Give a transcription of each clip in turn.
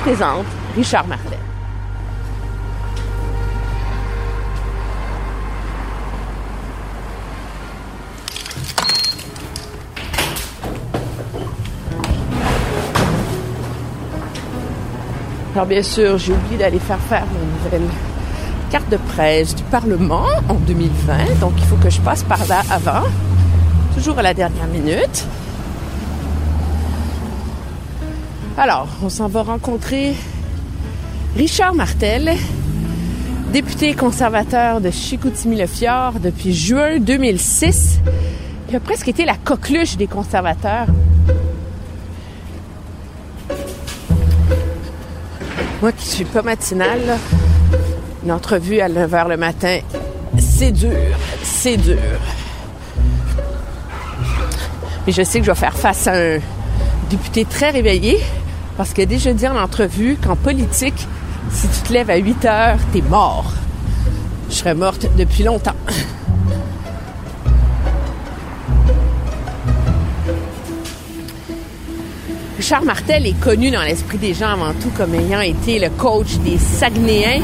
Présente Richard Martel. Alors bien sûr, j'ai oublié d'aller faire faire mon nouvelle carte de presse du Parlement en 2020, donc il faut que je passe par là avant, toujours à la dernière minute. Alors, on s'en va rencontrer Richard Martel, député conservateur de Chicoutimi-le-Fjord depuis juin 2006, qui a presque été la coqueluche des conservateurs. Moi qui suis pas matinale, une entrevue à 9 h le matin, c'est dur, c'est dur. Mais je sais que je vais faire face à un député très réveillé, parce que déjà dit en entrevue qu'en politique, si tu te lèves à 8 heures, t'es mort. Je serais morte depuis longtemps. Richard Martel est connu dans l'esprit des gens avant tout comme ayant été le coach des Saguenayens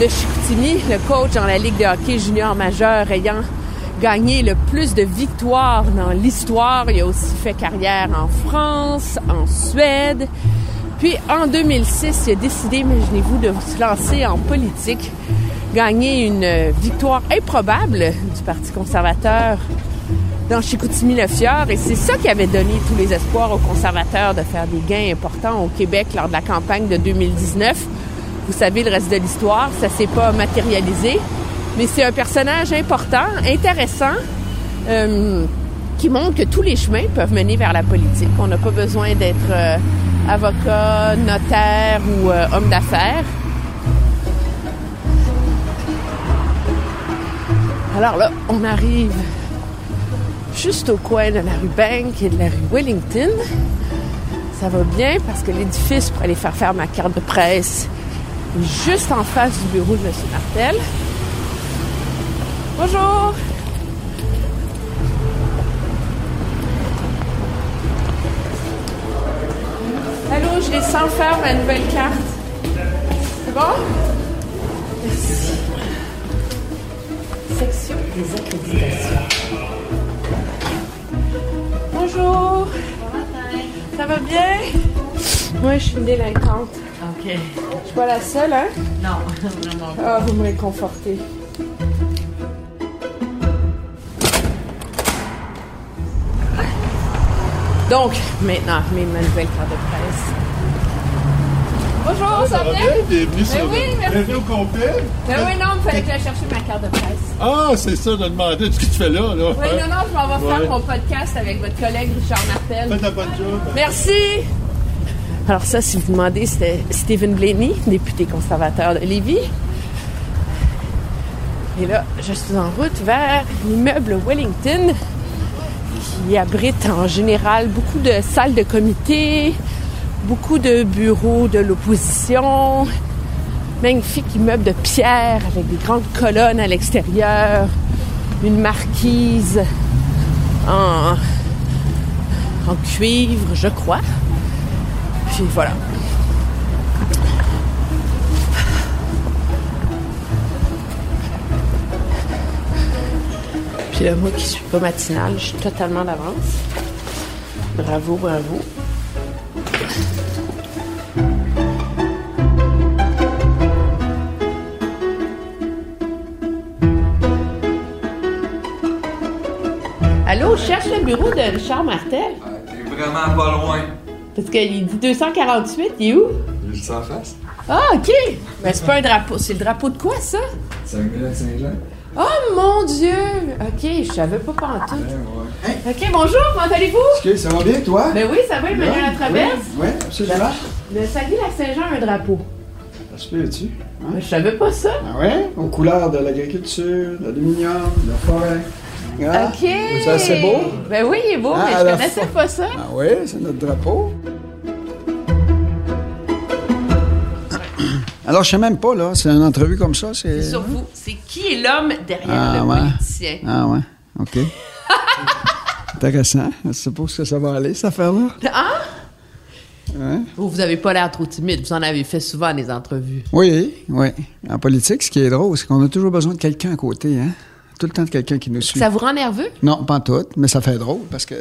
de Chicoutimi, le coach dans la Ligue de hockey junior majeur ayant gagné le plus de victoires dans l'histoire. Il a aussi fait carrière en France, en Suède. Puis en 2006, il a décidé, imaginez-vous, de se lancer en politique, gagner une victoire improbable du Parti conservateur dans Chicoutimi-le-Fjord. Et c'est ça qui avait donné tous les espoirs aux conservateurs de faire des gains importants au Québec lors de la campagne de 2019. Vous savez le reste de l'histoire, ça s'est pas matérialisé. Mais c'est un personnage important, intéressant, euh, qui montre que tous les chemins peuvent mener vers la politique. On n'a pas besoin d'être euh, avocat, notaire ou euh, homme d'affaires. Alors là, on arrive juste au coin de la rue Bank et de la rue Wellington. Ça va bien parce que l'édifice pour aller faire faire ma carte de presse est juste en face du bureau de M. Martel. Bonjour! Allô, je descends faire ma nouvelle carte. C'est bon? Merci. Section des accréditations. Bonjour! Ça va bien? Moi, je suis une délinquante. OK. Je suis pas la seule, hein? Non, vraiment pas. Ah, vous me réconfortez. Donc, maintenant, mes ma nouvelle carte de presse. Bonjour, ça, va bien? Bienvenue sur oui, merci. Bienvenue au complet. Ben oui, non, il fallait que j'aille chercher ma carte de presse. Ah, c'est ça, de demander ce que tu fais là. là? Oui, non, non, je m'en vais Ouais. faire mon podcast avec votre collègue Richard Martel. Faites la bonne job. Merci! Alors ça, si vous demandez, c'était Stephen Blaney, député conservateur de Lévis. Et là, je suis en route vers l'immeuble Wellington, qui abrite en général beaucoup de salles de comité, beaucoup de bureaux de l'opposition, magnifique immeuble de pierre avec des grandes colonnes à l'extérieur, une marquise en, en cuivre, je crois. Puis voilà. Puis là, moi qui suis pas matinale, je suis totalement d'avance. Bravo, bravo. Allô, je cherche le bureau de Richard Martel. T'es vraiment pas loin. Parce qu'il dit 248, il est où? Juste en face. Ah, OK! Mais c'est pas un drapeau. C'est le drapeau de quoi, ça? Saint-Michel-Saint-Jean. Oh mon Dieu! OK, je savais pas pantoute. OK, bonjour, comment allez-vous? OK, ça va bien, toi? Ben oui, ça va, Emmanuel la traverse. Oui, absolument. Le Saguenay-Lac-Saint-Jean a un drapeau. Ça se peut-tu? Hein? Mais je savais pas ça. Ah ouais? Aux couleurs de l'agriculture, de l'aluminium, de la forêt. Ah, OK. Ça, c'est beau? Ben oui, il est beau, Ah, mais je connaissais pas ça. Ah oui, c'est notre drapeau. Alors, je sais même pas, là. C'est une entrevue comme ça. C'est Sur vous, c'est qui est l'homme derrière Ah, le ouais. politicien? Ah ouais, OK. Intéressant. Je est-ce que ça va aller, cette affaire-là. Ah? Ouais. Vous, vous avez pas l'air trop timide. Vous en avez fait souvent des entrevues. Oui, oui. En politique, ce qui est drôle, c'est qu'on a toujours besoin de quelqu'un à côté, hein? Tout le temps de quelqu'un qui nous suit. Ça vous rend nerveux? Non, pas en tout, mais ça fait drôle parce que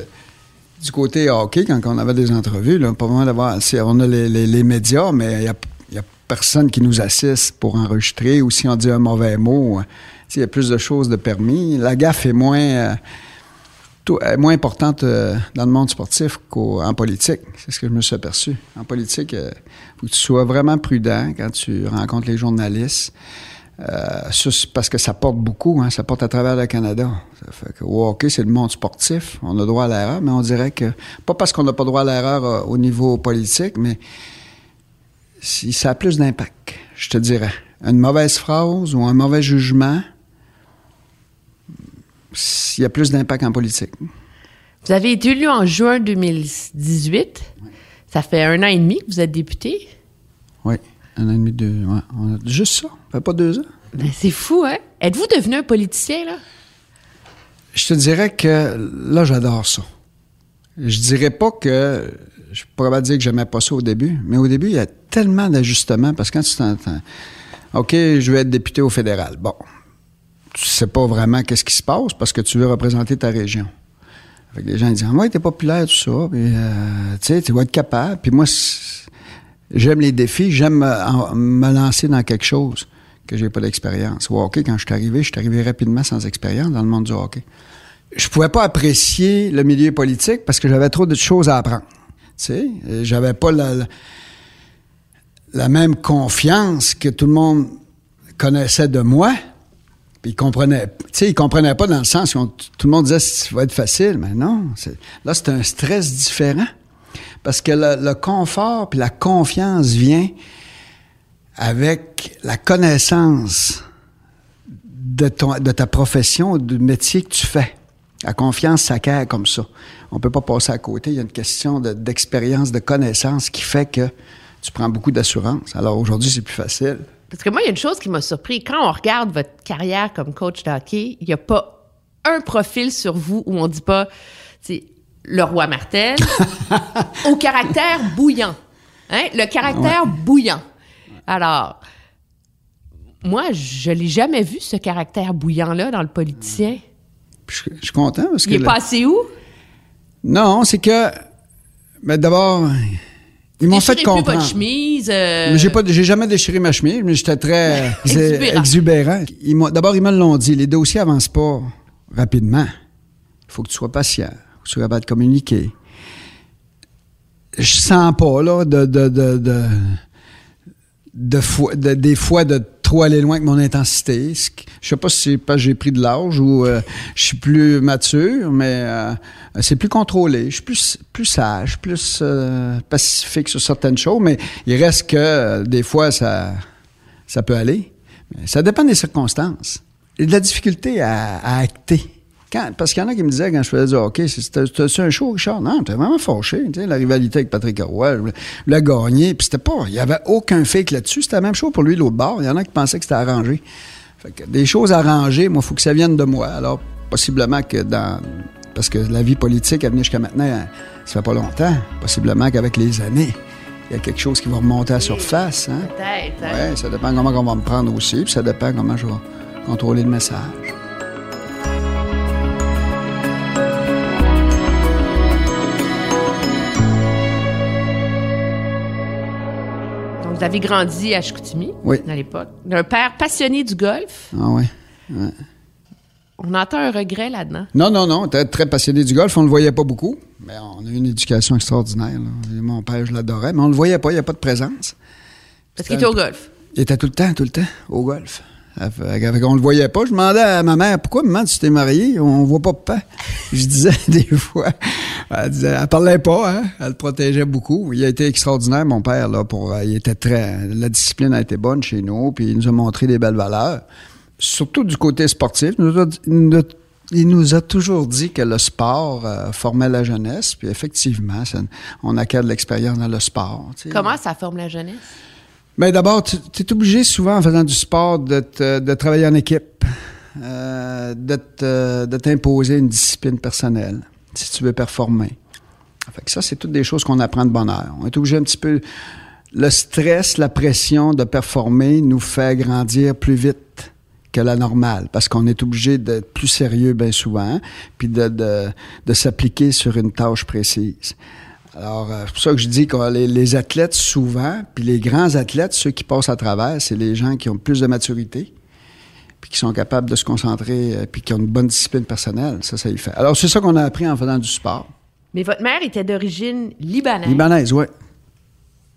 du côté hockey, quand on avait des entrevues, là, pas vraiment d'avoir. On a les, les- les médias, mais il n'y a, personne qui nous assiste pour enregistrer ou si on dit un mauvais mot. euh, sais, Il y a plus de choses de permis. La gaffe est moins, euh, tout- est moins importante euh, dans le monde sportif qu'en politique. C'est ce que je me suis aperçu. En politique, il faut que tu sois vraiment prudent quand tu rencontres les journalistes. Euh, parce que ça porte beaucoup, hein, ça porte à travers le Canada. Ça hockey, c'est le monde sportif. On a droit à l'erreur, mais on dirait que, pas parce qu'on n'a pas droit à l'erreur euh, au niveau politique, mais si ça a plus d'impact, je te dirais. Une mauvaise phrase ou un mauvais jugement, il y a plus d'impact en politique. Vous avez été élu en juin 2018. Ça fait un an et demi que vous êtes député. Oui, un an et demi, deux. Ouais, on a juste ça, ça fait pas deux ans. Ben, c'est fou, hein? Êtes-vous devenu un politicien, là? Je te dirais que là, j'adore ça. Je dirais pas que. Je pourrais pas dire que j'aimais pas ça au début, mais au début, il y a tellement d'ajustements parce que quand tu t'entends. OK, je vais être député au fédéral. Bon. Tu sais pas vraiment qu'est-ce qui se passe parce que tu veux représenter ta région. Fait que les gens disent Ouais, t'es populaire, tout ça, puis euh, tu sais, tu vas être capable. Puis moi, j'aime les défis, j'aime me, lancer dans quelque chose que j'ai pas d'expérience. Au hockey, quand je suis arrivé, je suis arrivé rapidement sans expérience dans le monde du hockey. Je pouvais pas apprécier le milieu politique parce que j'avais trop de choses à apprendre. Tu sais, j'avais pas la, la- la même confiance que tout le monde connaissait de moi. Puis ils comprenaient, tu sais, ils comprenaient pas dans le sens où tout le monde disait ça va être facile, mais non. Là, c'est un stress différent parce que le, confort puis la confiance vient avec la connaissance de, ta profession, du métier que tu fais. La confiance s'acquiert comme ça. On peut pas passer à côté. Il y a une question de- d'expérience, de, connaissance qui fait que tu prends beaucoup d'assurance. Alors aujourd'hui, c'est plus facile. Parce que moi, il y a une chose qui m'a surpris. Quand on regarde votre carrière comme coach de hockey, il n'y a pas un profil sur vous où on dit pas, c'est le roi Martel, au caractère bouillant. Hein? Le caractère bouillant. Alors, moi, je l'ai jamais vu, ce caractère bouillant-là, dans le politicien. Je, je suis content parce que... Il est passé où? Non, c'est que... Mais d'abord, ils m'ont fait comprendre. votre chemise. euh, J'ai pas, j'ai jamais déchiré ma chemise, mais j'étais très Exubérant. exubérant. Ils m'ont- D'abord, ils me l'ont dit, les dossiers avancent pas rapidement. Il faut que tu sois patient, faut que tu sois capable de communiquer. Je sens pas, là, de, de, de, de, de fois- de- des fois de trop aller loin avec mon intensité. Je sais pas si c'est parce que j'ai pris de l'âge ou euh, je suis plus mature, mais euh, c'est plus contrôlé. Je suis plus, sage, plus euh, pacifique sur certaines choses, mais il reste que euh, des fois, ça, peut aller. Ça dépend des circonstances. Et de la difficulté à acter. Quand- parce qu'il y en a qui me disaient quand je faisais du hockey, c'était un show, Richard? Non, t'es vraiment fâché. La rivalité avec Patrick Roy, voulais gagner. Puis c'était pas, il y avait aucun fake là-dessus. C'était la même chose pour lui, l'autre bord. Il y en a qui pensaient que c'était arrangé. Fait que des choses arrangées, moi, il faut que ça vienne de moi. Alors, possiblement que dans. Parce que la vie politique, elle venue jusqu'à maintenant, elle- ça fait pas longtemps. Possiblement qu'avec les années, il y a quelque chose qui va remonter à la surface. Hein? Peut-être. hein? Oui, ça dépend comment on va me prendre aussi, puis ça dépend comment je vais contrôler le message. Vous avez grandi à Chicoutimi Oui. à l'époque. Un père passionné du golf. Ah ouais. On entend un regret là-dedans. Non, non, non, très, très passionné du golf. On ne le voyait pas beaucoup, mais on a eu une éducation extraordinaire. là. Mon père, je l'adorais, mais on ne le voyait pas, il n'y a pas de présence. Parce qu'il était au golf. Il était tout le temps, tout le temps, au golf. On le voyait pas. Je demandais à ma mère, pourquoi, maman, tu t'es mariée? On voit pas papa. Je disais des fois. Elle disait, elle parlait pas, hein? Elle le protégeait beaucoup. Il a été extraordinaire, mon père, là, pour, il était très, la discipline a été bonne chez nous, puis il nous a montré des belles valeurs. Surtout du côté sportif. Il nous a, toujours dit que le sport euh, formait la jeunesse, puis effectivement, on acquiert de l'expérience dans le sport. Comment ça forme la jeunesse? Bien, d'abord, tu es obligé souvent en faisant du sport de, travailler en équipe, euh, de t'imposer une discipline personnelle si tu veux performer. Fait que ça, c'est toutes des choses qu'on apprend de bonheur. On est obligé un petit peu. Le stress, la pression de performer nous fait grandir plus vite que la normale, parce qu'on est obligé d'être plus sérieux bien souvent, puis de, de s'appliquer sur une tâche précise. Alors, euh, c'est pour ça que je dis que les, athlètes, souvent, puis les grands athlètes, ceux qui passent à travers, c'est les gens qui ont plus de maturité, puis qui sont capables de se concentrer, euh, puis qui ont une bonne discipline personnelle. Ça, ça y fait. Alors, c'est ça qu'on a appris en faisant du sport. Mais votre mère était d'origine libanaise. Libanaise, oui.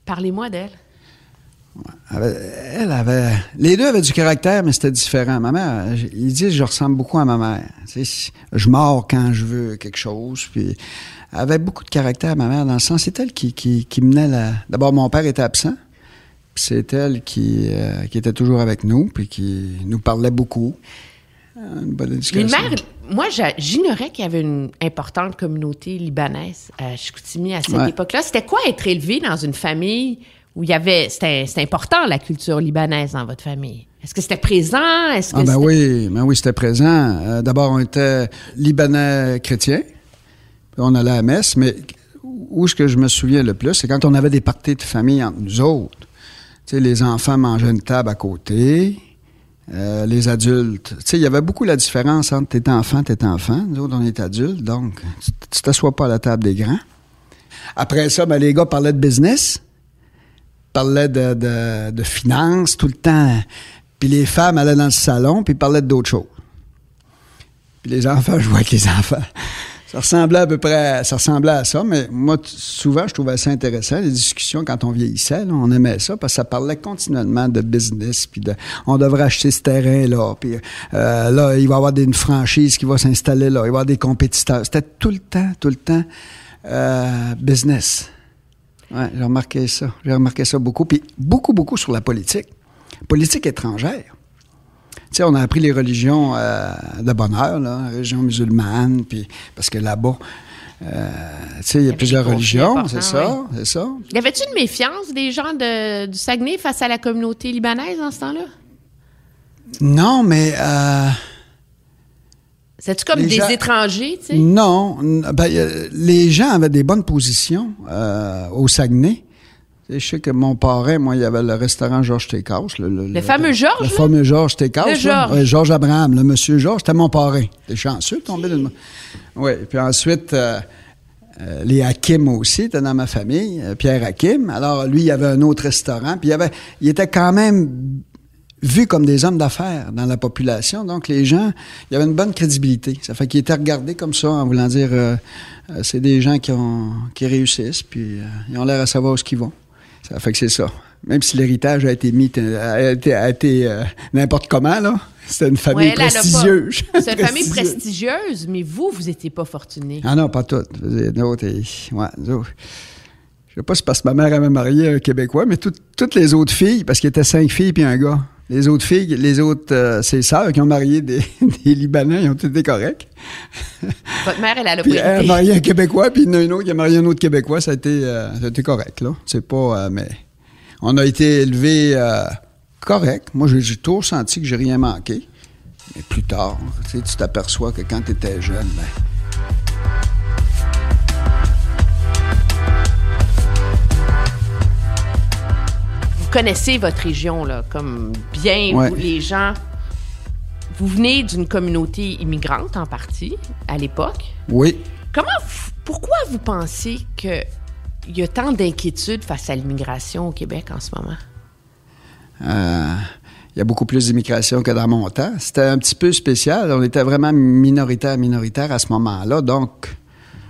Parlez-moi d'elle. Elle avait. Les deux avaient du caractère, mais c'était différent. Ma mère, ils disent je ressemble beaucoup à ma mère. je mords quand je veux quelque chose. Puis, elle avait beaucoup de caractère, ma mère, dans le sens. C'est elle qui, qui, menait la. D'abord, mon père était absent. C'est elle qui, euh, qui était toujours avec nous, puis qui nous parlait beaucoup. Une bonne éducation. mère, moi, j'ignorais qu'il y avait une importante communauté libanaise à Chicoutimi à cette époque-là. C'était quoi être élevé dans une famille où il y avait, c'était important la culture libanaise dans votre famille? Est-ce que c'était présent? Est-ce que ah ben oui, ben oui, c'était présent. Euh, d'abord, on était libanais chrétiens. On allait à la messe, mais où ce que je me souviens le plus, c'est quand on avait des parties de famille entre nous autres. Les enfants mangeaient une table à côté, euh, les adultes. Tu il y avait beaucoup la différence entre t'es enfant, t'es enfant. Nous autres, on est adultes, donc tu t'assois pas à la table des grands. Après ça, ben, les gars parlaient de business parlait de, de, de finances tout le temps. Puis les femmes allaient dans le salon, puis parlaient d'autres choses. Puis les enfants jouaient avec les enfants. Ça ressemblait à peu près, ça ressemblait à ça, mais moi, souvent, je trouvais ça intéressant, les discussions quand on vieillissait, on aimait ça, parce que ça parlait continuellement de business, puis de, on devrait acheter ce terrain-là, puis euh, là, il va y avoir une franchise qui va s'installer là, il va y avoir des compétiteurs. C'était tout le temps, tout le temps euh, business. Oui, j'ai remarqué ça. J'ai remarqué ça beaucoup. Puis beaucoup, beaucoup sur la politique. Politique étrangère. Tu sais, on a appris les religions euh, de bonheur, là, religion musulmane, puis parce que là-bas, euh, tu sais, il y a, plusieurs religions, c'est ça, c'est ça. Y avait-tu une méfiance des gens de, du Saguenay face à la communauté libanaise en ce temps-là? Non, mais euh, c'est-tu comme des étrangers, tu sais? Non. Ben, les gens avaient des bonnes positions euh, au Saguenay. Je sais que mon parrain, moi, il y avait le restaurant Georges Steakhouse. Le, le, fameux Georges? Le fameux Georges. Le Georges. Georges Abraham, le monsieur Georges, c'était mon parrain. T'es chanceux de tomber de... Oui, puis ensuite, euh, euh, les Hakim aussi étaient dans ma famille, Pierre Hakim. Alors, lui, il y avait un autre restaurant, puis il, avait, il était quand même vus comme des hommes d'affaires dans la population. Donc, les gens, il y avait une bonne crédibilité. Ça fait qu'ils étaient regardés comme ça en voulant dire, euh, euh, c'est des gens qui, ont, qui réussissent, puis euh, ils ont l'air à savoir où ce qu'ils vont. Ça fait que c'est ça. Même si l'héritage a été mis, a été, a été n'importe comment, là. C'était une famille prestigieuse. C'est une famille prestigieuse, mais vous, vous n'étiez pas fortuné. Ah non, pas toutes. D'autres, ouais, je sais pas si c'est parce que ma mère avait marié un Québécois, mais toutes les autres filles, parce qu'il y était cinq filles puis un gars, les autres filles, les autres, euh, ses sœurs qui ont marié des, Libanais, ils ont été corrects. Votre mère, elle a le puis Elle a marié un Québécois, puis une autre qui a marié un autre Québécois, ça a été, euh, correct, là. C'est pas, euh, mais on a été élevés correct. Moi, j'ai toujours senti que j'ai rien manqué. Mais plus tard, tu t'aperçois que quand tu étais jeune, ben, connaissez votre région, là, comme bien, vous, les gens. Vous venez d'une communauté immigrante en partie, à l'époque. Oui. Comment, pourquoi vous pensez qu'il y a tant d'inquiétudes face à l'immigration au Québec en ce moment? Euh, il y a beaucoup plus d'immigration que dans mon temps. C'était un petit peu spécial. On était vraiment minoritaire, minoritaire à ce moment-là. Donc,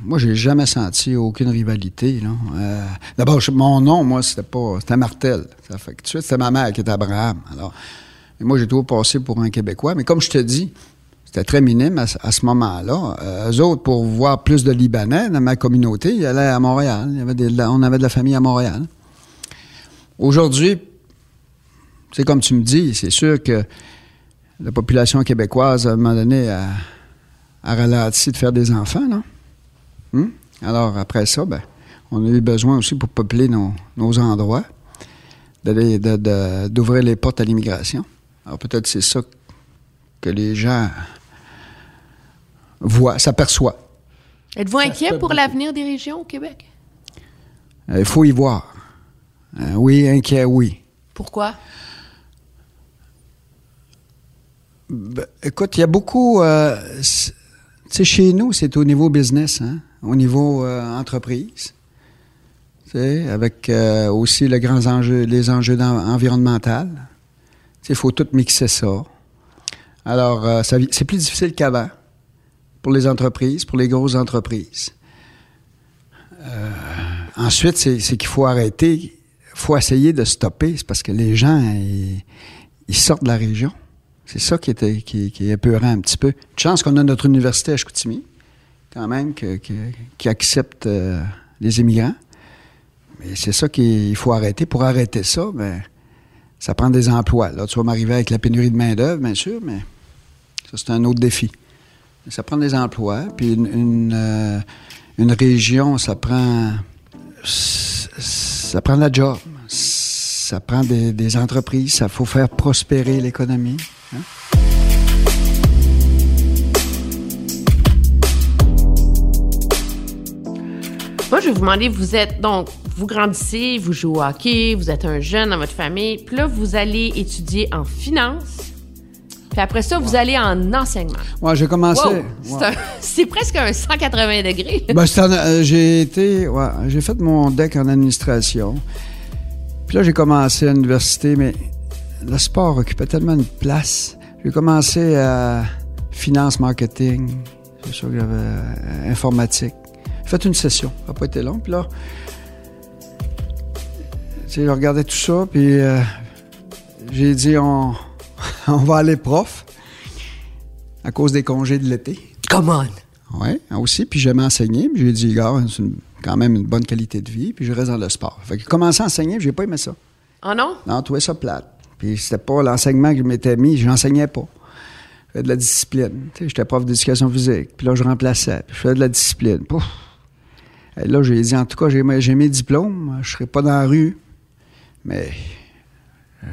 moi, j'ai jamais senti aucune rivalité. Euh, d'abord, mon nom, moi, c'était pas. C'était Martel. Ça fait que tu sais, c'était ma mère qui était Abraham. Alors, moi, j'ai toujours passé pour un Québécois. Mais comme je te dis, c'était très minime à, ce- moment-là. Euh, eux autres, pour voir plus de Libanais dans ma communauté, ils allaient à Montréal. De on avait de la famille à Montréal. Aujourd'hui, c'est comme tu me dis, c'est sûr que la population québécoise, à un moment donné, a, a ralenti de faire des enfants, non? Hum? Alors, après ça, ben, on a eu besoin aussi pour peupler nos, nos endroits, d'aller- de- de- d'ouvrir les portes à l'immigration. Alors, peut-être c'est ça que les gens voient, s'aperçoivent. Êtes-vous Ça inquiet pour beaucoup. l'avenir des régions au Québec? Euh, Il faut y voir. Euh, oui, inquiet, oui. Pourquoi? Ben, écoute, il y a beaucoup. euh, tu sais, chez nous, c'est au niveau business, hein, au niveau euh, entreprise. Avec euh, aussi les grands enjeux, les enjeux environnementaux. Il faut tout mixer ça. Alors, euh, c'est plus difficile qu'avant pour les entreprises, pour les grosses entreprises. Ensuite, c'est qu'il faut arrêter, il faut essayer de stopper. C'est parce que les gens, ils, sortent de la région. C'est ça qui, était, qui est épeurant un petit peu. Une chance qu'on a notre université à Chicoutimi, quand même, qui accepte euh, les immigrants. Mais c'est ça qu'il faut arrêter. Pour arrêter ça, ben, ça prend des emplois. Là, tu vas m'arriver avec la pénurie de main-d'œuvre, bien sûr, mais ça, c'est un autre défi. Ça prend des emplois. Puis une, une, euh, région, ça prend. Ça prend de la job. Ça prend des entreprises. Ça faut faire prospérer l'économie. Moi, je vais vous demander, vous êtes donc, vous grandissez, vous jouez au hockey, vous êtes un jeune dans votre famille, puis là, vous allez étudier en finance, puis après ça, vous allez en enseignement. Ouais, j'ai commencé. Wow! C'est presque un 180 degrés. Ben, euh, j'ai été, ouais, j'ai fait mon deck en administration. Puis là, j'ai commencé à l'université, mais le sport occupait tellement une place. J'ai commencé à finance, marketing, c'est sûr que j'avais euh, informatique. Fait une session, ça n'a pas été long. Puis là, tu sais, je regardais tout ça, puis euh, j'ai dit, on, on va aller prof à cause des congés de l'été. Come on! Oui, aussi. Puis j'aimais enseigner. Puis j'ai dit, gars, c'est quand même une bonne qualité de vie. Puis je reste dans le sport. Fait que j'ai commencé à enseigner, puis j'ai pas aimé ça. Oh non? Non, trouvais ça plate. Puis c'était pas l'enseignement que je m'étais mis, je n'enseignais pas. Je faisais de la discipline. Tu sais, j'étais prof d'éducation physique. Puis là, je remplaçais. Puis je faisais de la discipline. Pouf. Et là, j'ai dit, en tout cas, j'ai mes- diplômes. Je serai pas dans la rue. Mais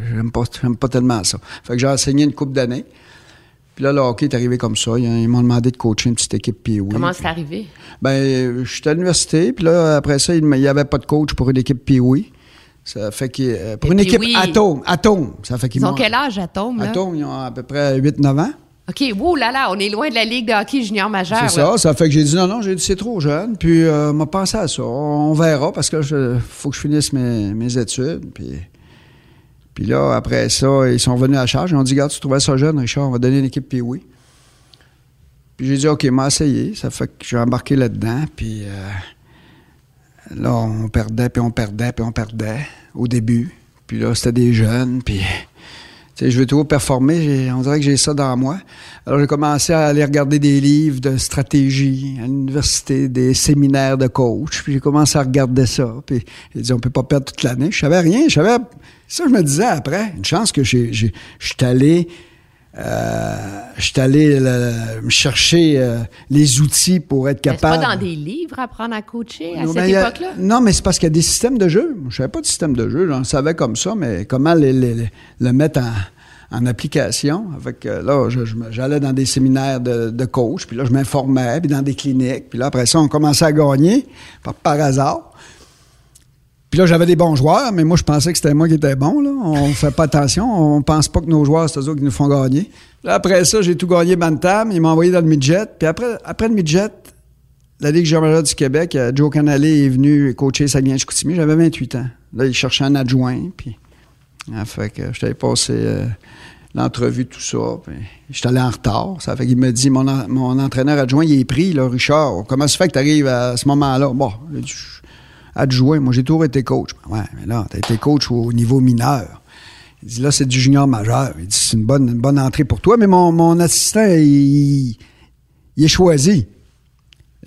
j'aime pas, pas tellement ça. Fait que j'ai enseigné une couple d'années. Puis là, le hockey est arrivé comme ça. Ils, m'ont demandé de coacher une petite équipe oui. Comment c'est arrivé? Ben, j'étais à l'université, puis là, après ça, il n'y avait pas de coach pour une équipe Pee-Wee. Ça fait que, euh, pour Et une équipe Pee-Wee. Atome, Atome, ça fait qu'ils Ils ont quel âge, Atome, là? Atome, ils ont à peu près 8-9 ans. OK, wow là là, on est loin de la Ligue de hockey junior majeur. C'est ça, ça fait que j'ai dit non, non, j'ai dit c'est trop jeune, puis euh, m'a pensé à ça. On verra, parce que je, faut que je finisse mes, mes études, puis... Puis là, après ça, ils sont venus à la charge. Ils ont dit, regarde, tu trouvais ça jeune, Richard, on va donner une équipe Pee-Wee. Puis j'ai dit, OK, m'a essayé. Ça fait que j'ai embarqué là-dedans. Puis euh, là, on perdait, puis on perdait, puis on perdait au début. Puis là, c'était des jeunes, puis... Je veux toujours performer, on dirait que j'ai ça dans moi. Alors, j'ai commencé à aller regarder des livres de stratégie à l'université, des séminaires de coach. Puis j'ai commencé à regarder ça. Puis j'ai dit, on peut pas perdre toute l'année. Je savais rien. Je savais... Ça, je me disais après. Une chance que j'ai- je suis allé... Euh, je suis allé euh, me chercher euh, les outils pour être Mais C'est pas capable. dans des livres apprendre à coacher à Non, cette époque-là? Non, mais c'est parce qu'il y a des systèmes de jeu. Je savais pas de système de jeu. J'en savais comme ça, mais comment les- les- les- le mettre en, en application? Avec, euh, là, j'allais dans des séminaires de, de coach, puis là, je m'informais, puis dans des cliniques. Puis là, après ça, on commençait à gagner par, par hasard. Puis là, j'avais des bons joueurs, mais moi, je pensais que c'était moi qui étais bon. Là. On fait pas attention. On pense pas que nos joueurs, c'est eux qui nous font gagner. Là, après ça, j'ai tout gagné Bantam. Ils m'ont envoyé dans le midget. Puis après, après le midget, la Ligue junior du Québec, euh, Joe Canale est venu coacher Saguenay-Chicoutimi. J'avais 28 ans. Là, il cherchait un adjoint. Puis, ah, fait que j'étais passé euh, l'entrevue, tout ça. Puis, j'étais allé en retard. Ça fait qu'il me dit, mon, en- mon entraîneur adjoint, il est pris, là, Richard. Comment ça fait que tu arrives à ce moment-là? Bon, Je- adjoint. Moi, j'ai toujours été coach. Ouais, mais là, t'as été coach au niveau mineur. Il dit, là, c'est du junior majeur. Il dit, c'est une bonne, bonne entrée pour toi, mais mon, mon assistant, il, il est choisi.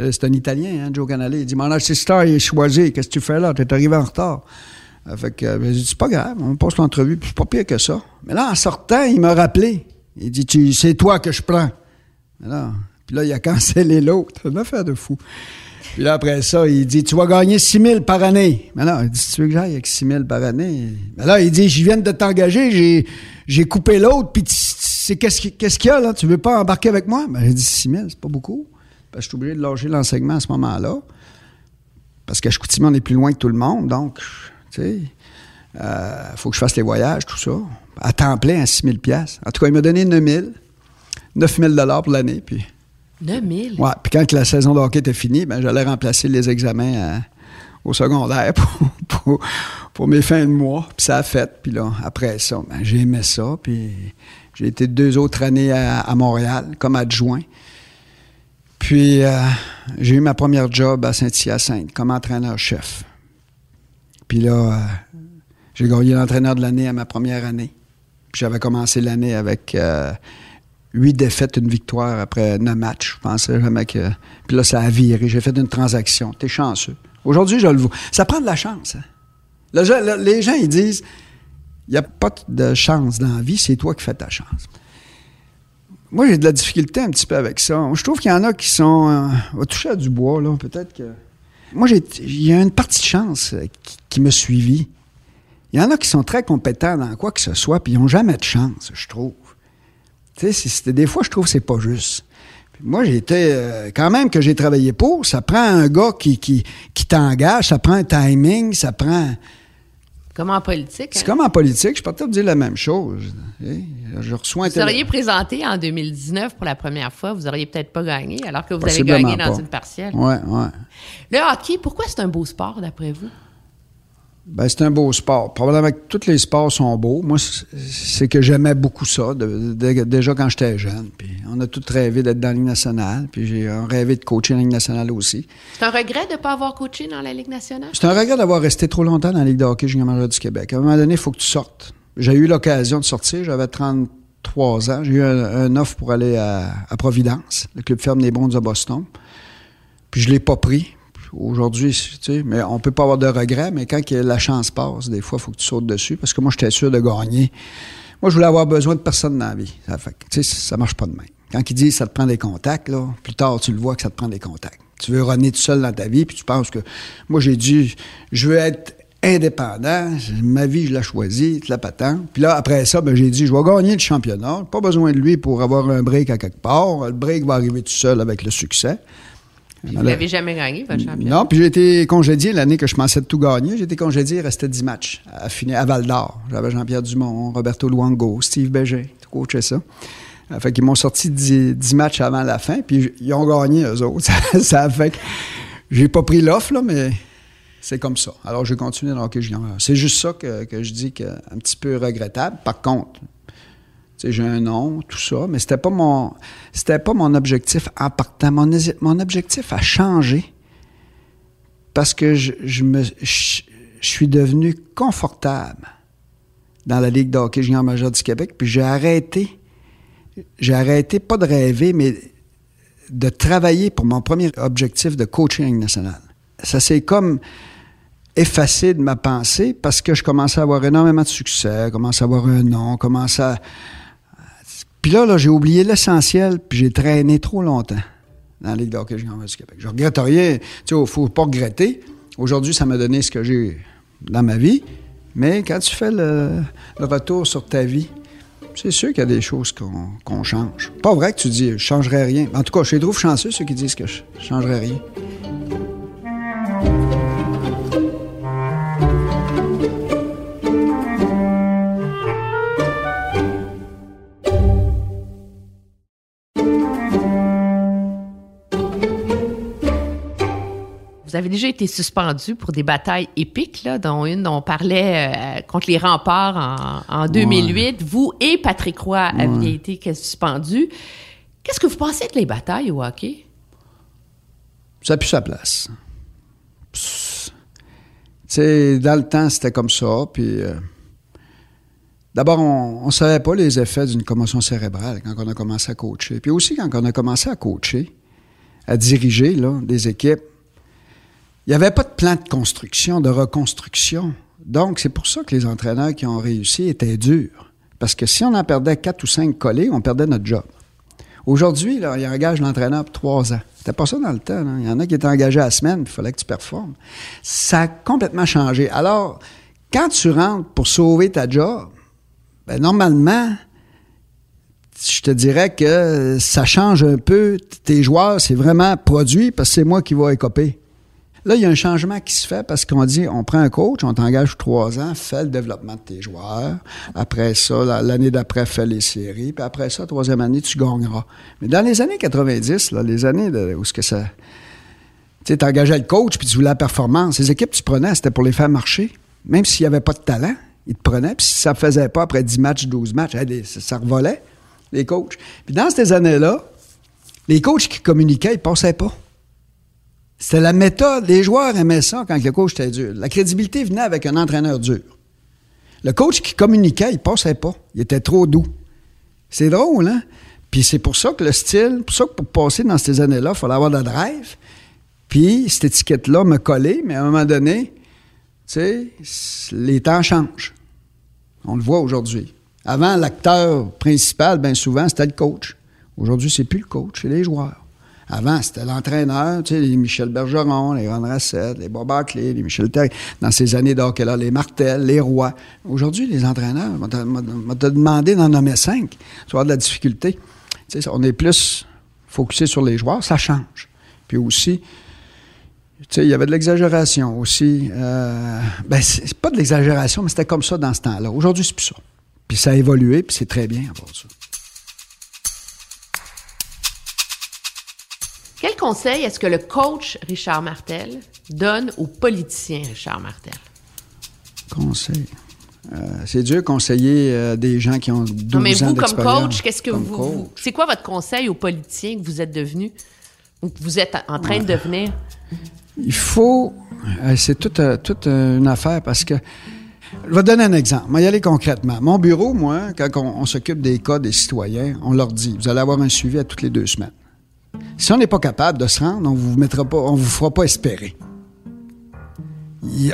Euh, C'est un Italien, hein, Joe Canale. Il dit, mon assistant, il est choisi. Qu'est-ce que tu fais là? T'es arrivé en retard. Euh, Fait que, ben, j'ai dit, c'est pas grave, on passe l'entrevue, puis c'est pas pire que ça. Mais là, en sortant, il m'a rappelé. Il dit, tu, c'est toi que je prends. Là, puis là, il a cancellé l'autre. Une affaire de fou. Puis là, après ça, il dit, tu vas gagner 6 000 par année. Mais là, il dit, tu veux que j'aille avec 6 000 par année? Mais là, il dit, je viens de t'engager, j'ai, coupé l'autre, puis c'est qu'est-ce qui- qu'est-ce qu'il y a, là? Tu veux pas embarquer avec moi? Ben, j'ai dit, 6 000, c'est pas beaucoup. Parce que je suis obligé de lâcher l'enseignement à ce moment-là. Parce qu'à Chicoutimi, on est plus loin que tout le monde, donc, tu sais, euh, faut que je fasse les voyages, tout ça. À temps plein, à 6 000 En tout cas, il m'a donné 9 000. 9 000 pour l'année, puis... 9000. Ouais, puis quand la saison de hockey était finie, ben, j'allais remplacer les examens euh, au secondaire pour, pour, mes fins de mois. Puis ça a fait. Puis là, après ça, ben, j'ai aimé ça. Puis j'ai été deux autres années à, Montréal comme adjoint. Puis euh, j'ai eu ma première job à Saint-Hyacinthe comme entraîneur-chef. Puis là, euh, j'ai gagné l'entraîneur de l'année à ma première année. Puis j'avais commencé l'année avec huit défaites, une victoire après neuf matchs. Je pensais jamais que. Puis là, ça a viré. J'ai fait une transaction. T'es chanceux. Aujourd'hui, je le vois. Ça prend de la chance. hein. Les gens, ils disent il n'y a pas de chance dans la vie, c'est toi qui fais ta chance. Moi, j'ai de la difficulté un petit peu avec ça. Je trouve qu'il y en a qui sont. euh, on va toucher à du bois, là, peut-être que. Moi, il y a une partie de chance euh, qui, qui me suivit. Il y en a qui sont très compétents dans quoi que ce soit, puis ils n'ont jamais de chance, je trouve. Tu sais, des fois, je trouve que c'est pas juste. Puis moi, été, euh, quand même que j'ai travaillé pour, ça prend un gars qui, qui, qui t'engage, ça prend un timing, ça prend... Comme en politique. C'est hein? comme en politique, je peux peut-être dire la même chose. Je reçois un Vous auriez présenté en 2019 pour la première fois, vous auriez peut-être pas gagné, alors que vous avez gagné dans pas. une partielle. Ouais, ouais. Le hockey, pourquoi c'est un beau sport d'après vous? Ben, c'est un beau sport. Probablement que tous les sports sont beaux. Moi, c'est- que j'aimais beaucoup ça, de- de- déjà quand j'étais jeune. Puis on a tous rêvé d'être dans la Ligue nationale. Puis j'ai euh, rêvé de coacher dans la Ligue nationale aussi. C'est un regret de ne pas avoir coaché dans la Ligue nationale? C'est un regret d'avoir resté trop longtemps dans la Ligue de hockey junior du Québec. À un moment donné, il faut que tu sortes. J'ai eu l'occasion de sortir. J'avais 33 ans. J'ai eu un, un offre pour aller à, à Providence, le club ferme des Bons de Boston. Puis je l'ai pas pris. Aujourd'hui, tu sais, mais on peut pas avoir de regrets, mais quand la chance passe, des fois, il faut que tu sautes dessus. Parce que moi, j'étais sûr de gagner. Moi, je voulais avoir besoin de personne dans la vie. Ça fait tu sais, ça marche pas de même. Quand ils disent ça te prend des contacts, là, plus tard, tu le vois que ça te prend des contacts. Tu veux runner tout seul dans ta vie, puis tu penses que moi, j'ai dit, je veux être indépendant, ma vie, je l'ai choisie, tu la patente. Puis là, après ça, ben, j'ai dit, je vais gagner le championnat. Pas besoin de lui pour avoir un break à quelque part. Le break va arriver tout seul avec le succès. Puis vous l'avez jamais gagné, votre championnat? Non, puis j'ai été congédié l'année que je pensais de tout gagner. J'ai été congédié, il restait 10 matchs à finir à Val d'Or. J'avais Jean-Pierre Dumont, Roberto Luango, Steve Bégin, tout coaché ça. Euh, Fait qu'ils m'ont sorti 10, 10 matchs avant la fin, puis ils ont gagné, eux autres. Ça, fait que j'ai pas pris l'offre, là, mais c'est comme ça. Alors, j'ai continué dans le hockey junior. C'est juste ça que, que je dis que un petit peu regrettable. Par contre, j'ai un nom, tout ça, mais c'était pas mon, pas mon objectif en partant. Mon, objectif a changé parce que je, me, je, suis devenu confortable dans la Ligue de hockey junior majeur du Québec, puis j'ai arrêté, j'ai arrêté pas de rêver, mais de travailler pour mon premier objectif de coaching nationale. Ça s'est comme effacé de ma pensée parce que je commençais à avoir énormément de succès, commençais à avoir un nom, commençais à... Puis là, là j'ai oublié l'essentiel, puis j'ai traîné trop longtemps dans la Ligue de hockey junior majeur du Québec. Je regrette rien. Tu sais, faut pas regretter. Aujourd'hui, ça m'a donné ce que j'ai dans ma vie. Mais quand tu fais le, retour sur ta vie, c'est sûr qu'il y a des choses qu'on change. Pas vrai que tu dis je changerais rien. En tout cas, je les trouve chanceux ceux qui disent que je changerais rien. Déjà été suspendu pour des batailles épiques, là, dont une dont on parlait euh, contre les remparts en, en 2008. Vous et Patrick Roy aviez été suspendus. Qu'est-ce que vous pensez de les batailles au hockey? Ça plus sa place. Psst. Tu sais, dans le temps, c'était comme ça, puis... euh, D'abord, on ne savait pas les effets d'une commotion cérébrale quand on a commencé à coacher. Puis aussi, quand on a commencé à coacher, à diriger là, des équipes, il n'y avait pas de plan de construction, de reconstruction. Donc, c'est pour ça que les entraîneurs qui ont réussi étaient durs. Parce que si on en perdait quatre ou cinq collés, on perdait notre job. Aujourd'hui, là, il engage l'entraîneur pour trois ans. C'était pas ça dans le temps. Il y en a qui étaient engagés à la semaine, il fallait que tu performes. Ça a complètement changé. Alors, quand tu rentres pour sauver ta job, ben, normalement, je te dirais que ça change un peu. Tes joueurs, c'est vraiment produit parce que c'est moi qui vais écoper. Là, il y a un changement qui se fait parce qu'on dit, on prend un coach, on t'engage trois ans, fais le développement de tes joueurs. Après ça, l'année d'après, fais les séries. Puis après ça, troisième année, tu gagneras. Mais dans les années 90, là, les années où ce que ça... Tu t'engageais le coach, puis tu voulais la performance. Les équipes tu prenais, c'était pour les faire marcher. Même s'il n'y avait pas de talent, ils te prenaient. Puis si ça ne faisait pas après 10 matchs, 12 matchs, ça revolait, les coachs. Puis dans ces années-là, les coachs qui communiquaient, ils passaient pas. C'était la méthode. Les joueurs aimaient ça quand le coach était dur. La crédibilité venait avec un entraîneur dur. Le coach qui communiquait, il passait pas. Il était trop doux. C'est drôle, hein? Puis c'est pour ça que le style, pour ça que pour passer dans ces années-là, il fallait avoir de la drive. Puis cette étiquette-là me collait, mais à un moment donné, tu sais, les temps changent. On le voit aujourd'hui. Avant, l'acteur principal, bien souvent, c'était le coach. Aujourd'hui, c'est plus le coach, c'est les joueurs. Avant, c'était l'entraîneur, tu sais, les Michel Bergeron, les Ron Rassett, les Bob les Michel Terry. Dans ces années d'hockey-là, les Martel, les Rois. Aujourd'hui, les entraîneurs, on t'a demandé d'en nommer cinq. Tu vas de la difficulté. Tu sais, on est plus focusé sur les joueurs, ça change. Puis aussi, tu sais, il y avait de l'exagération aussi. Euh, ben, c'est pas de l'exagération, mais c'était comme ça dans ce temps-là. Aujourd'hui, c'est plus ça. Puis ça a évolué, puis c'est très bien à part ça. Quel conseil est-ce que le coach Richard Martel donne au politicien Richard Martel? Conseil. Euh, c'est dur de conseiller euh, des gens qui ont 12 non, mais vous, comme coach, qu'est-ce que vous, C'est quoi votre conseil aux politiciens que vous êtes devenu ou que vous êtes en train de devenir? Il faut. Euh, c'est toute, toute une affaire parce que. Je vais donner un exemple. Je vais y aller concrètement. Mon bureau, moi, quand on s'occupe des cas des citoyens, on leur dit vous allez avoir un suivi à toutes les deux semaines. Si on n'est pas capable de se rendre, on vous mettra pas, on vous fera pas espérer.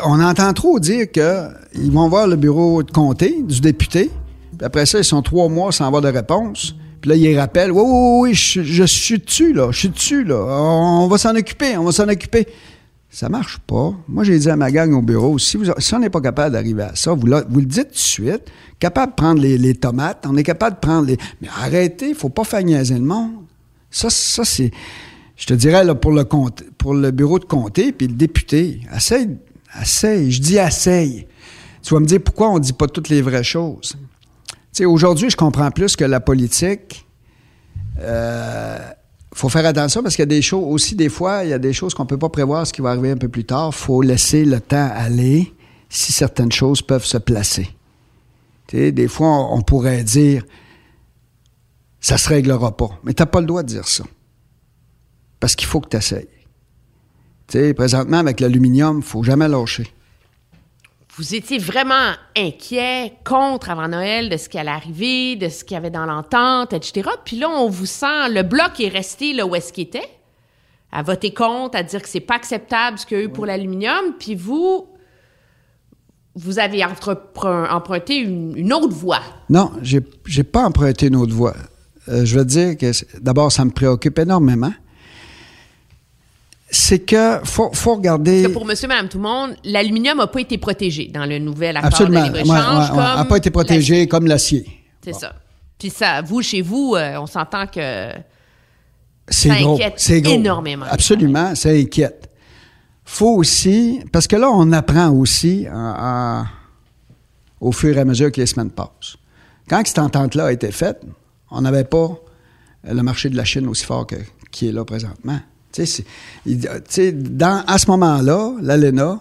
on entend trop dire qu'ils vont voir le bureau de comté du député, puis après ça, ils sont trois mois sans avoir de réponse. Puis là, ils rappellent Oui, oui, oui, je, suis dessus, là, je suis dessus, là. On va s'en occuper, on va s'en occuper. Ça marche pas. Moi, j'ai dit à ma gang au bureau, si, on n'est pas capable d'arriver à ça, vous, le dites tout de suite, capable de prendre les, tomates, on est capable de prendre les... Mais arrêtez, il faut pas faire le monde. Ça, ça c'est. Je te dirais, pour le, bureau de comté, puis le député, essaye, essaye, je dis essaye. Tu vas me dire pourquoi on ne dit pas toutes les vraies choses. Tu sais, aujourd'hui, je comprends plus que la politique. Il euh, faut faire attention parce qu'il y a des choses, aussi des fois, il y a des choses qu'on ne peut pas prévoir ce qui va arriver un peu plus tard. Il faut laisser le temps aller si certaines choses peuvent se placer. Tu des fois, on pourrait dire, ça se réglera pas. Mais tu n'as pas le droit de dire ça. Parce qu'il faut que tu essayes. Tu sais, présentement, avec l'aluminium, il faut jamais lâcher. Vous étiez vraiment inquiet, contre avant Noël de ce qui allait arriver, de ce qu'il y avait dans l'entente, etc. Puis là, on vous sent, le bloc est resté là où est-ce qu'il était, à voter contre, à dire que c'est pas acceptable ce qu'il y a eu pour l'aluminium. Puis vous, vous avez emprunté une, une autre voie. Non, j'ai, j'ai pas emprunté une autre voie. Euh, je veux dire que d'abord, ça me préoccupe énormément. C'est que faut, faut regarder. Parce que pour monsieur, madame, tout le monde, l'aluminium n'a pas été protégé dans le nouvel accord de libre-échange. n'a pas été protégé comme l'acier. C'est ça. Puis ça, vous, chez vous, euh, on s'entend que c'est ça inquiète énormément. Absolument, ça inquiète. Faut aussi, parce que là, on apprend aussi au fur et à mesure que les semaines passent. Quand cette entente-là a été faite, on n'avait pas le marché de la Chine aussi fort que, qui est là présentement. Tu sais, dans, à ce moment-là, l'ALENA,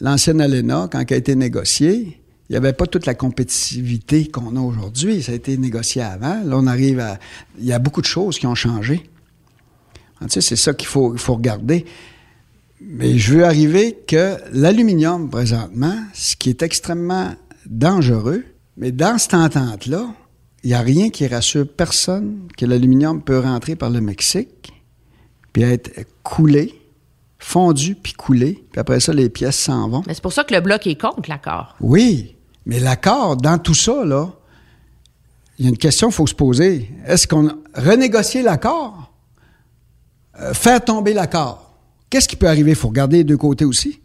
l'ancienne ALENA, quand elle a été négociée, il n'y avait pas toute la compétitivité qu'on a aujourd'hui. Ça a été négocié avant. Là, on arrive à... Il y a beaucoup de choses qui ont changé. C'est ça qu'il faut, faut regarder. Mais je veux arriver que l'aluminium, présentement, ce qui est extrêmement dangereux, Mais dans cette entente-là, n'y a rien qui rassure personne que l'aluminium peut rentrer par le Mexique, puis être coulé, fondu, puis coulé, puis après ça, les pièces s'en vont. Mais c'est pour ça que le Bloc est contre l'accord. Oui, mais l'accord, dans tout ça, là, il y a une question qu'il faut se poser. Est-ce qu'on renégocier l'accord? Euh, faire tomber l'accord? Qu'est-ce qui peut arriver? Il faut regarder les deux côtés aussi.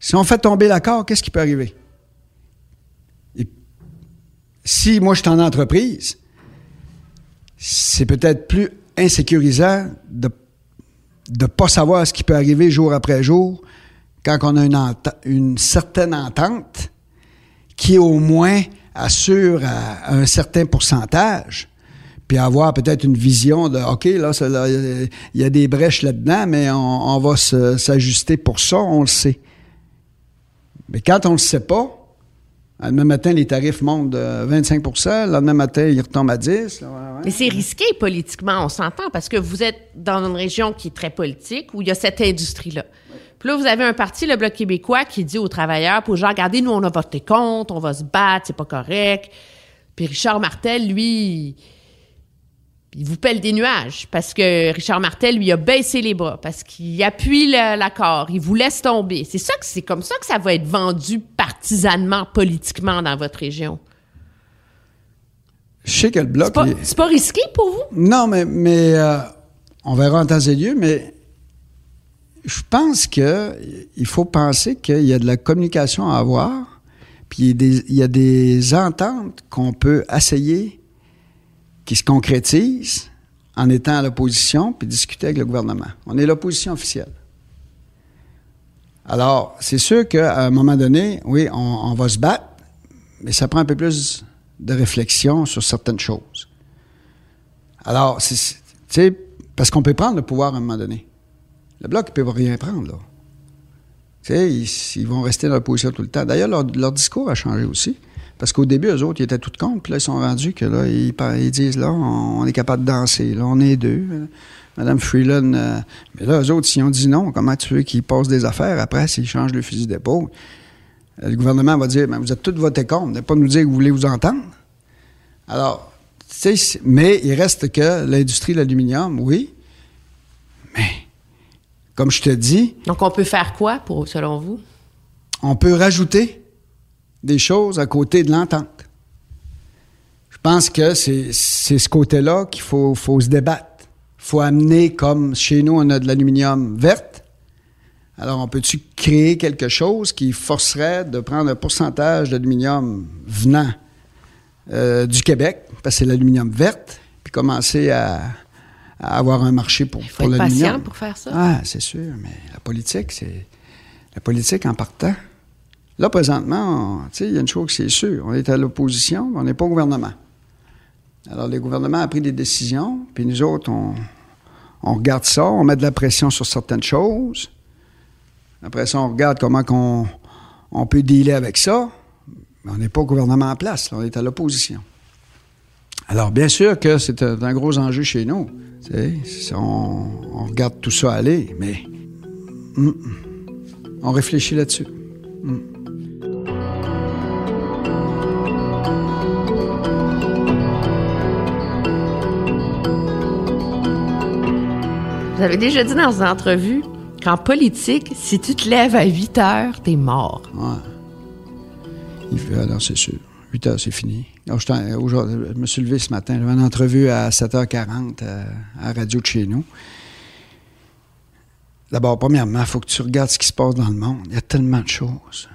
Si on fait tomber l'accord, qu'est-ce qui peut arriver? Si moi je suis en entreprise, c'est peut-être plus insécurisant de ne pas savoir ce qui peut arriver jour après jour quand on a une, une certaine entente qui au moins assure un certain pourcentage, puis avoir peut-être une vision de OK, là, il y a des brèches là-dedans, mais on, on va s'ajuster pour ça, on le sait. Mais quand on ne le sait pas, le lendemain matin, les tarifs montent de 25% le lendemain matin, ils retombent à 10 Mais c'est risqué politiquement, on s'entend, parce que vous êtes dans une région qui est très politique, où il y a cette industrie-là. Puis là, vous avez un parti, le Bloc québécois, qui dit aux travailleurs, pour regardez, nous, on a voté contre, on va se battre, c'est pas correct. Puis Richard Martel, lui, il vous pèle des nuages parce que Richard Martel lui a baissé les bras parce qu'il appuie l'accord, il vous laisse tomber. C'est ça que c'est comme ça que ça va être vendu partisanement, politiquement dans votre région. Je sais que le bloc. C'est pas, risqué pour vous? Non, mais mais euh, on verra en temps et lieu, mais je pense que il faut penser qu'il y a de la communication à avoir, puis il y a des ententes qu'on peut essayer qui se concrétise en étant à l'opposition puis discuter avec le gouvernement. On est l'opposition officielle. Alors, c'est sûr qu'à un moment donné, oui, on, va se battre, mais ça prend un peu plus de réflexion sur certaines choses. Alors, tu sais, parce qu'on peut prendre le pouvoir à un moment donné. Le Bloc, ne peut rien prendre, là. Tu sais, ils, vont rester dans l'opposition tout le temps. D'ailleurs, leur discours a changé aussi. Parce qu'au début, eux autres, ils étaient tout contre, puis là, ils sont rendus que là, ils, disent, là, on, est capable de danser, là, on est deux. Madame Freeland, euh, mais là, eux autres, s'ils ont dit non, comment tu veux qu'ils passent des affaires après s'ils changent le fusil d'épaule? Le gouvernement va dire, vous êtes tous votés contre, ne pas nous dire que vous voulez vous entendre. Alors, tu sais, mais il reste que l'industrie de l'aluminium, oui, mais comme je te dis... Donc, on peut faire quoi, pour, selon vous? On peut rajouter des choses à côté de l'entente. Je pense que c'est ce côté-là qu'il faut, faut se débattre. Il faut amener, comme chez nous, on a de l'aluminium verte. Alors, on peut-tu créer quelque chose qui forcerait de prendre un pourcentage d'aluminium venant euh, du Québec, parce que c'est l'aluminium verte, puis commencer à, avoir un marché pour, Il faut être patient pour faire ça. Ah, c'est sûr, mais la politique, c'est la politique en partant. Là, présentement, il y a une chose qui est sûre. On est à l'opposition, on n'est pas au gouvernement. Alors, le gouvernement a pris des décisions, puis nous autres, on, regarde ça, on met de la pression sur certaines choses. Après ça, on regarde comment on, on peut dealer avec ça. Mais on n'est pas au gouvernement en place, on est à l'opposition. Alors, bien sûr que c'est un, gros enjeu chez nous. On, on, regarde tout ça aller, mais on réfléchit là-dessus. Avez déjà dit dans une entrevue qu'en politique, si tu te lèves à 8 heures, t'es mort. Ouais. Alors, c'est sûr. 8 heures, c'est fini. Je, me suis levé ce matin. J'avais une entrevue à 7h40 euh, à, radio de chez nous. D'abord, premièrement, il faut que tu regardes ce qui se passe dans le monde. Il y a tellement de choses.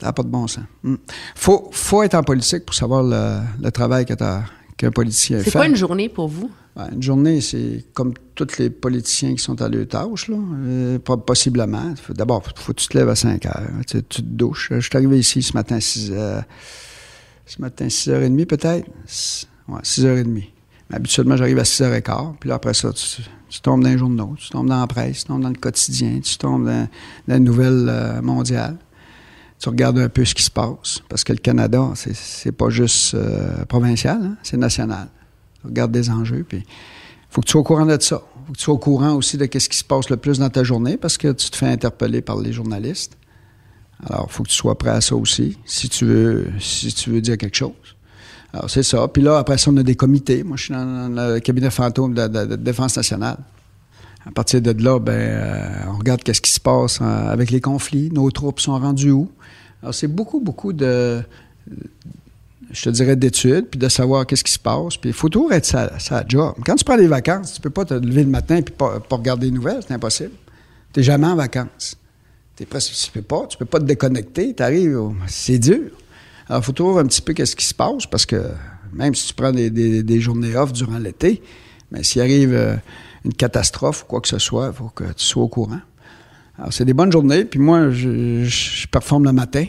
Ça n'a pas de bon sens. Il hmm. faut, faut être en politique pour savoir le, travail qu'un politicien fait. C'est quoi une journée pour vous? une journée, c'est comme tous les politiciens qui sont à leur tâche, là, euh, possiblement. D'abord, il faut que tu te lèves à 5 heures, tu, te douches. Je suis arrivé ici ce matin à 6 heures. Ce matin, 6h30 peut-être? Ouais, 6h30. Mais habituellement, j'arrive à 6h15. Puis là, après ça, tu, tombes dans les journaux, tu tombes dans la presse, tu tombes dans le quotidien, tu tombes dans, la nouvelle euh, mondiale. Tu regardes un peu ce qui se passe. Parce que le Canada, c'est pas juste euh, provincial, hein, c'est national regarde des enjeux. Puis, faut que tu sois au courant de ça. faut que tu sois au courant aussi de ce qui se passe le plus dans ta journée parce que tu te fais interpeller par les journalistes. Alors, faut que tu sois prêt à ça aussi, si tu veux, si tu veux dire quelque chose. Alors, c'est ça. Puis là, après ça, on a des comités. Moi, je suis dans le cabinet fantôme de la Défense nationale. À partir de là, ben, euh, on regarde qu'est-ce qui se passe euh, avec les conflits. Nos troupes sont rendues où? Alors, c'est beaucoup, beaucoup de, je te dirais, d'études, puis de savoir qu'est-ce qui se passe. Puis il faut toujours être sa, job. Quand tu prends des vacances, tu peux pas te lever le matin et pas, pas regarder les nouvelles. C'est impossible. Tu n'es jamais en vacances. T'es presque, tu peux pas. Tu peux pas te déconnecter. Tu arrives, c'est dur. Alors, il faut toujours un petit peu qu'est-ce qui se passe parce que même si tu prends des, des, journées off durant l'été, mais s'il arrive euh, une catastrophe ou quoi que ce soit, il faut que tu sois au courant. Alors, c'est des bonnes journées. Puis moi, je, je, performe le matin.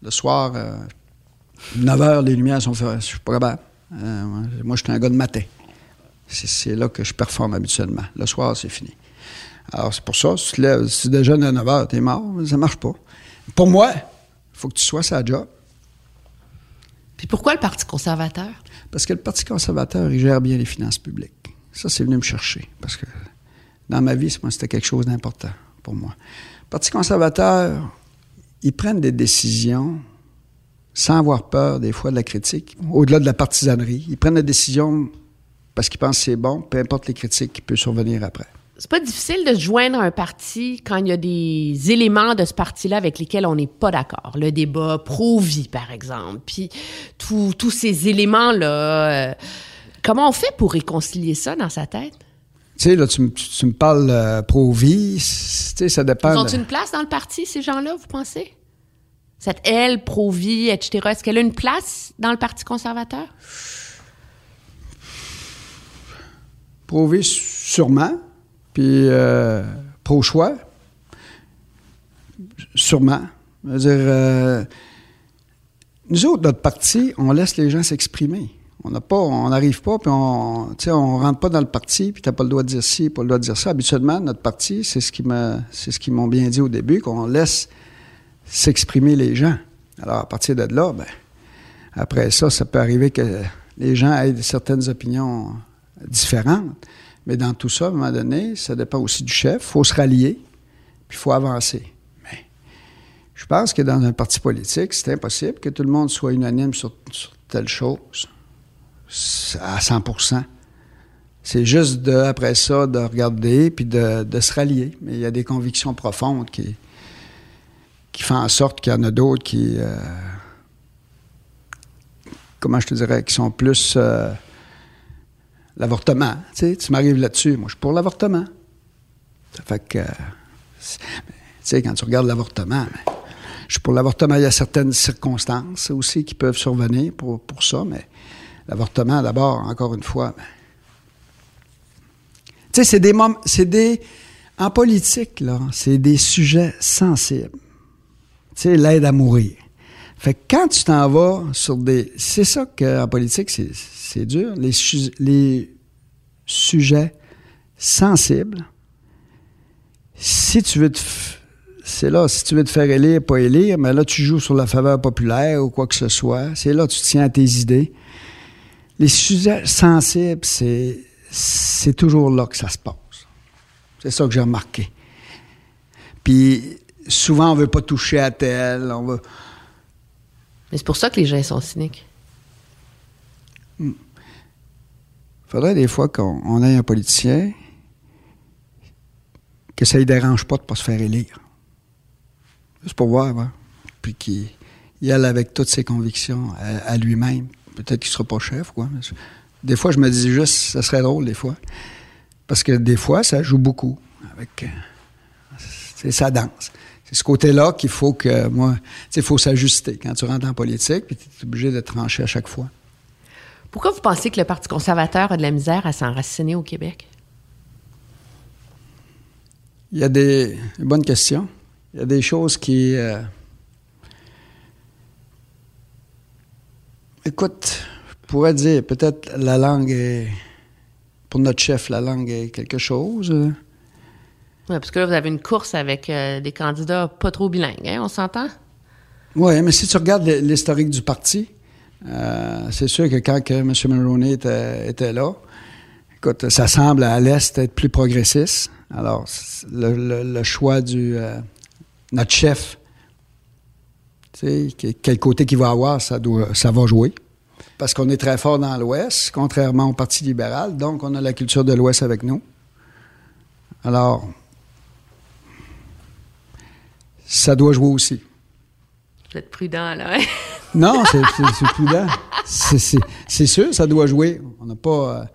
Le soir, 9 euh, heures, les lumières sont faites. Je suis pas capable. Euh, moi, je suis un gars de matin. C'est là que je performe habituellement. Le soir, c'est fini. Alors, c'est pour ça, si tu, lèves, si tu déjeunes à 9 heures, t'es mort. Ça marche pas. Pour moi, il faut que tu sois sa job. Puis pourquoi le Parti conservateur? Parce que le Parti conservateur, il gère bien les finances publiques. Ça, c'est venu me chercher. Parce que dans ma vie, c'était quelque chose d'important pour moi. Le Parti conservateur, ils prennent des décisions sans avoir peur des fois de la critique, au-delà de la partisanerie. Ils prennent des décisions parce qu'ils pensent que c'est bon, peu importe les critiques qui peuvent survenir après. C'est pas difficile de se joindre à un parti quand il y a des éléments de ce parti-là avec lesquels on n'est pas d'accord. Le débat pro-vie, par exemple. Puis tous ces éléments-là. Euh, Comment on fait pour réconcilier ça dans sa tête? Tu sais, là, tu, me parles euh, pro-vie, tu sais, ça dépend. Ils ont une place dans le parti, ces gens-là, vous pensez? Cette aile pro-vie, etc., est-ce qu'elle a une place dans le Parti conservateur? Pro-vie, sûrement. Puis euh, pro-choix, sûrement. Je veux dire, euh, nous autres, notre parti, on laisse les gens s'exprimer. On n'a pas, on n'arrive pas, puis on, rentre pas dans le parti, puis t'as pas le droit de dire ci, pas le droit de dire ça. Habituellement, notre parti, c'est ce qui me, c'est ce qu'ils m'ont bien dit au début, qu'on laisse s'exprimer les gens. Alors, à partir de là, ben, après ça, ça peut arriver que les gens aient certaines opinions différentes. Mais dans tout ça, à un moment donné, ça dépend aussi du chef. Il faut se rallier, puis il faut avancer. Mais je pense que dans un parti politique, c'est impossible que tout le monde soit unanime sur telle chose à 100% C'est juste après ça, de regarder puis de, se rallier. Mais il y a des convictions profondes qui, qui font en sorte qu'il y en a d'autres qui. Euh, comment je te dirais, qui sont plus. Euh, l'avortement. Tu sais, tu m'arrives là-dessus. Moi, je suis pour l'avortement. Ça fait que. Tu sais, quand tu regardes l'avortement, ben, je suis pour l'avortement. Il y a certaines circonstances aussi qui peuvent survenir pour, pour ça, mais L'avortement, d'abord, encore une fois. Ben, tu sais, c'est des moments, c'est des, en politique, là, c'est des sujets sensibles. Tu sais, l'aide à mourir. Fait que quand tu t'en vas sur des, c'est ça qu'en politique, c'est, dur. Les, les sujets sensibles, si tu veux te, c'est là, si tu veux te faire élire, pas élire, mais là, tu joues sur la faveur populaire ou quoi que ce soit. C'est là, tu tiens à tes idées les sujets sensibles, c'est, c'est toujours là que ça se passe. C'est ça que j'ai remarqué. Puis souvent, on veut pas toucher à tel, on veut... Mais c'est pour ça que les gens sont cyniques. Il hmm. faudrait des fois qu'on ait un politicien que ça ne dérange pas de ne pas se faire élire. Juste pour voir, hein? puis qu'il y aille avec toutes ses convictions à lui-même, peut-être qu'il ne sera pas chef, quoi. Des fois, je me dis juste, ça serait drôle, des fois. Parce que des fois, ça joue beaucoup. Avec. C'est sa danse. C'est ce côté-là qu'il faut que, moi, il faut s'ajuster. Quand tu rentres en politique, puis tu es obligé de trancher à chaque fois. Pourquoi vous pensez que le Parti conservateur a de la misère à s'enraciner au Québec? Il y a des, bonnes questions. Il y a des choses qui. Euh, Écoute, je pourrais dire, peut-être la langue est. Pour notre chef, la langue est quelque chose. Oui, parce que là, vous avez une course avec euh, des candidats pas trop bilingues, hein, on s'entend? Oui, mais si tu regardes l'historique du parti, euh, c'est sûr que quand que M. Mulroney était, là, écoute, ça semble à l'Est être plus progressiste. Alors, le, choix du. Euh, notre chef quel côté qu'il va avoir, ça, doit, ça va jouer. Parce qu'on est très fort dans l'Ouest, contrairement au Parti libéral. Donc, on a la culture de l'Ouest avec nous. Alors, ça doit jouer aussi. Vous êtes prudent, là. Hein? non, c'est prudent. C'est sûr, ça doit jouer. On n'a pas.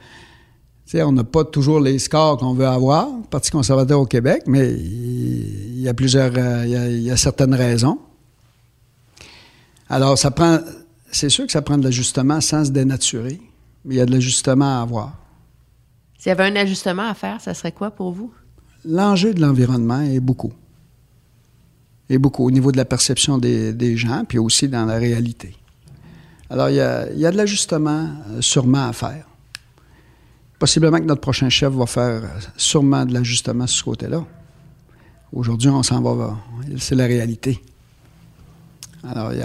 Euh, on n'a pas toujours les scores qu'on veut avoir, Parti conservateur au Québec, mais il y a plusieurs. Euh, il y a, certaines raisons. Alors, ça prend. C'est sûr que ça prend de l'ajustement sans se dénaturer, mais il y a de l'ajustement à avoir. S'il y avait un ajustement à faire, ça serait quoi pour vous? L'enjeu de l'environnement est beaucoup et beaucoup au niveau de la perception des, gens, puis aussi dans la réalité. Alors, il y a, de l'ajustement euh, sûrement à faire. Possiblement que notre prochain chef va faire euh, sûrement de l'ajustement sur ce côté-là. Aujourd'hui, on s'en va, c'est la réalité. Alors, il y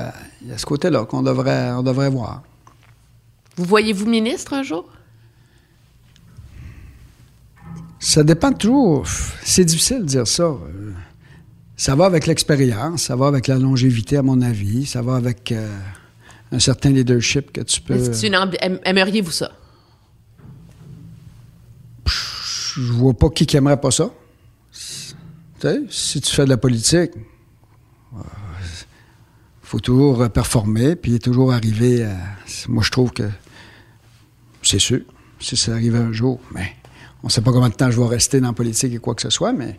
a, ce côté-là qu'on devrait, on devrait voir. Vous voyez-vous ministre un jour? Ça dépend toujours. C'est difficile de dire ça. Euh, ça va avec l'expérience, ça va avec la longévité, à mon avis, ça va avec euh, un certain leadership que tu peux. Aimeriez-vous ça? Je vois pas qui aimerait pas ça. Tu sais, si tu fais de la politique, il faut toujours performer, puis toujours arriver à. Moi, je trouve que c'est sûr, si ça arrive un jour, mais on sait pas combien de temps je vais rester dans la politique et quoi que ce soit, mais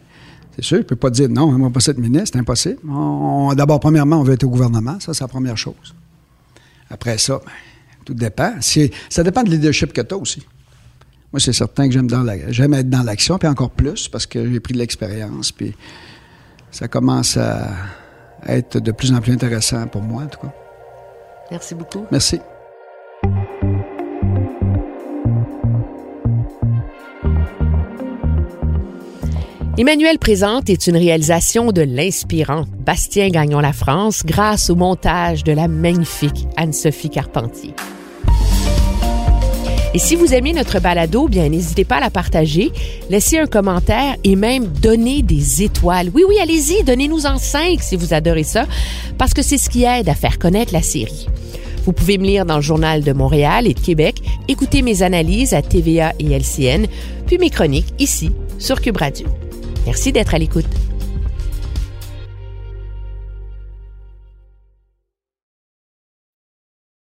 c'est sûr, il ne peut pas dire non, on ne va pas être ministre, c'est impossible. D'abord, premièrement, on veut être au gouvernement, ça, c'est la première chose. Après ça, ben, tout dépend. Ça dépend de leadership que tu as aussi. Moi, c'est certain que j'aime être dans l'action, puis encore plus, parce que j'ai pris de l'expérience, puis ça commence à être de plus en plus intéressant pour moi, en tout cas. Merci beaucoup. Merci. Emmanuel Présente est une réalisation de l'inspirant Bastien Gagnon La France grâce au montage de la magnifique Anne-Sophie Carpentier. Et si vous aimez notre balado, bien n'hésitez pas à la partager, laissez un commentaire et même donner des étoiles. Oui, oui, allez-y, donnez-nous en cinq si vous adorez ça, parce que c'est ce qui aide à faire connaître la série. Vous pouvez me lire dans le Journal de Montréal et de Québec, écouter mes analyses à TVA et LCN, puis mes chroniques ici sur Cube Radio. Merci d'être à l'écoute.